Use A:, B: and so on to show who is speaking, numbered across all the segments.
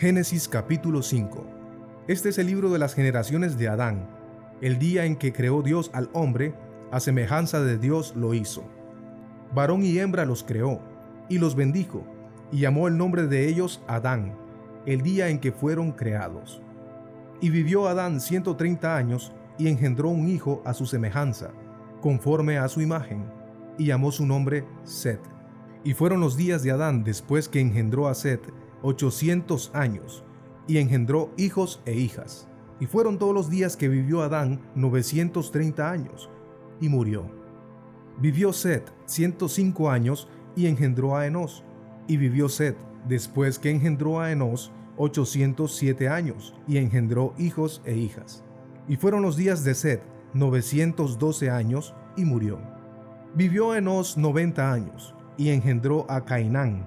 A: Génesis capítulo 5. Este es el libro de las generaciones de Adán. El día en que creó Dios al hombre, a semejanza de Dios lo hizo. Varón y hembra los creó, y los bendijo, y llamó el nombre de ellos Adán, el día en que fueron creados. Y vivió Adán ciento treinta años, y engendró un hijo a su semejanza, conforme a su imagen, y llamó su nombre Set. Y fueron los días de Adán después que engendró a Set, ochocientos años, y engendró hijos e hijas. Y fueron todos los días que vivió Adán novecientos treinta años, y murió. Vivió Set ciento cinco años, y engendró a Enos. Y vivió Set, después que engendró a Enos, ochocientos siete años, y engendró hijos e hijas. Y fueron los días de Set novecientos doce años, y murió. Vivió Enos noventa años, y engendró a Cainán.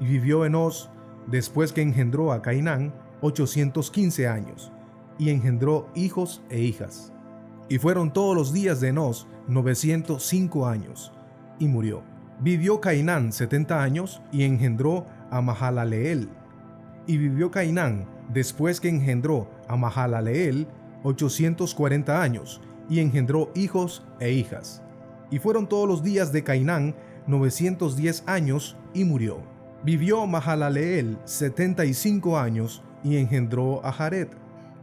A: Y vivió Enos después que engendró a Cainán 815 años, y engendró hijos e hijas. Y fueron todos los días de Enos 905 años, y murió. Vivió Cainán 70 años y engendró a Mahalaleel. Y vivió Cainán después que engendró a Mahalaleel 840 años, y engendró hijos e hijas. Y fueron todos los días de Cainán 910 años, y murió. Vivió Mahalaleel 75 años y engendró a Jared.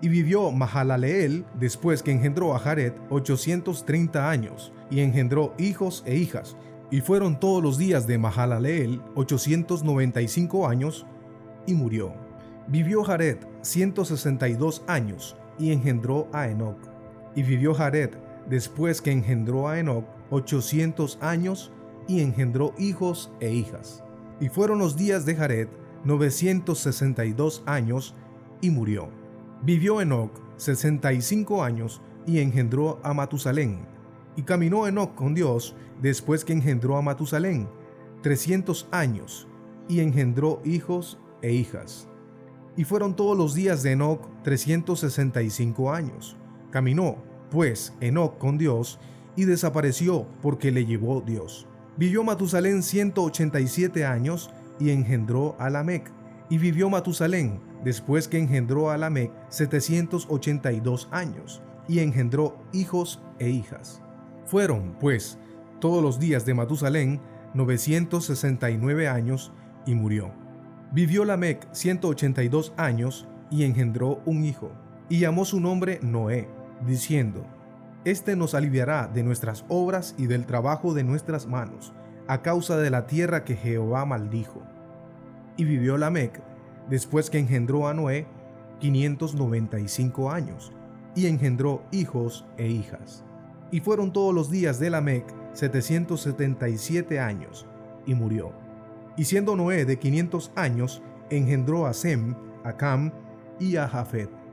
A: Y vivió Mahalaleel después que engendró a Jared 830 años y engendró hijos e hijas. Y fueron todos los días de Mahalaleel 895 años y murió. Vivió Jared 162 años y engendró a Enoch. Y vivió Jared después que engendró a Enoch 800 años y engendró hijos e hijas. Y fueron los días de Jared 962 años y murió. Vivió Enoc 65 años y engendró a Matusalén. Y caminó Enoc con Dios después que engendró a Matusalén 300 años y engendró hijos e hijas. Y fueron todos los días de Enoc 365 años. Caminó, pues, Enoc con Dios y desapareció porque le llevó Dios. Vivió Matusalén 187 años y engendró a Lamec. Y vivió Matusalén, después que engendró a Lamec, 782 años, y engendró hijos e hijas. Fueron, pues, todos los días de Matusalén 969 años y murió. Vivió Lamec 182 años y engendró un hijo, y llamó su nombre Noé, diciendo, este nos aliviará de nuestras obras y del trabajo de nuestras manos, a causa de la tierra que Jehová maldijo. Y vivió Lamec, después que engendró a Noé, 595 años, y engendró hijos e hijas. Y fueron todos los días de Lamec 777 años, y murió. Y siendo Noé de 500 años, engendró a Sem, a Cam y a Jafet.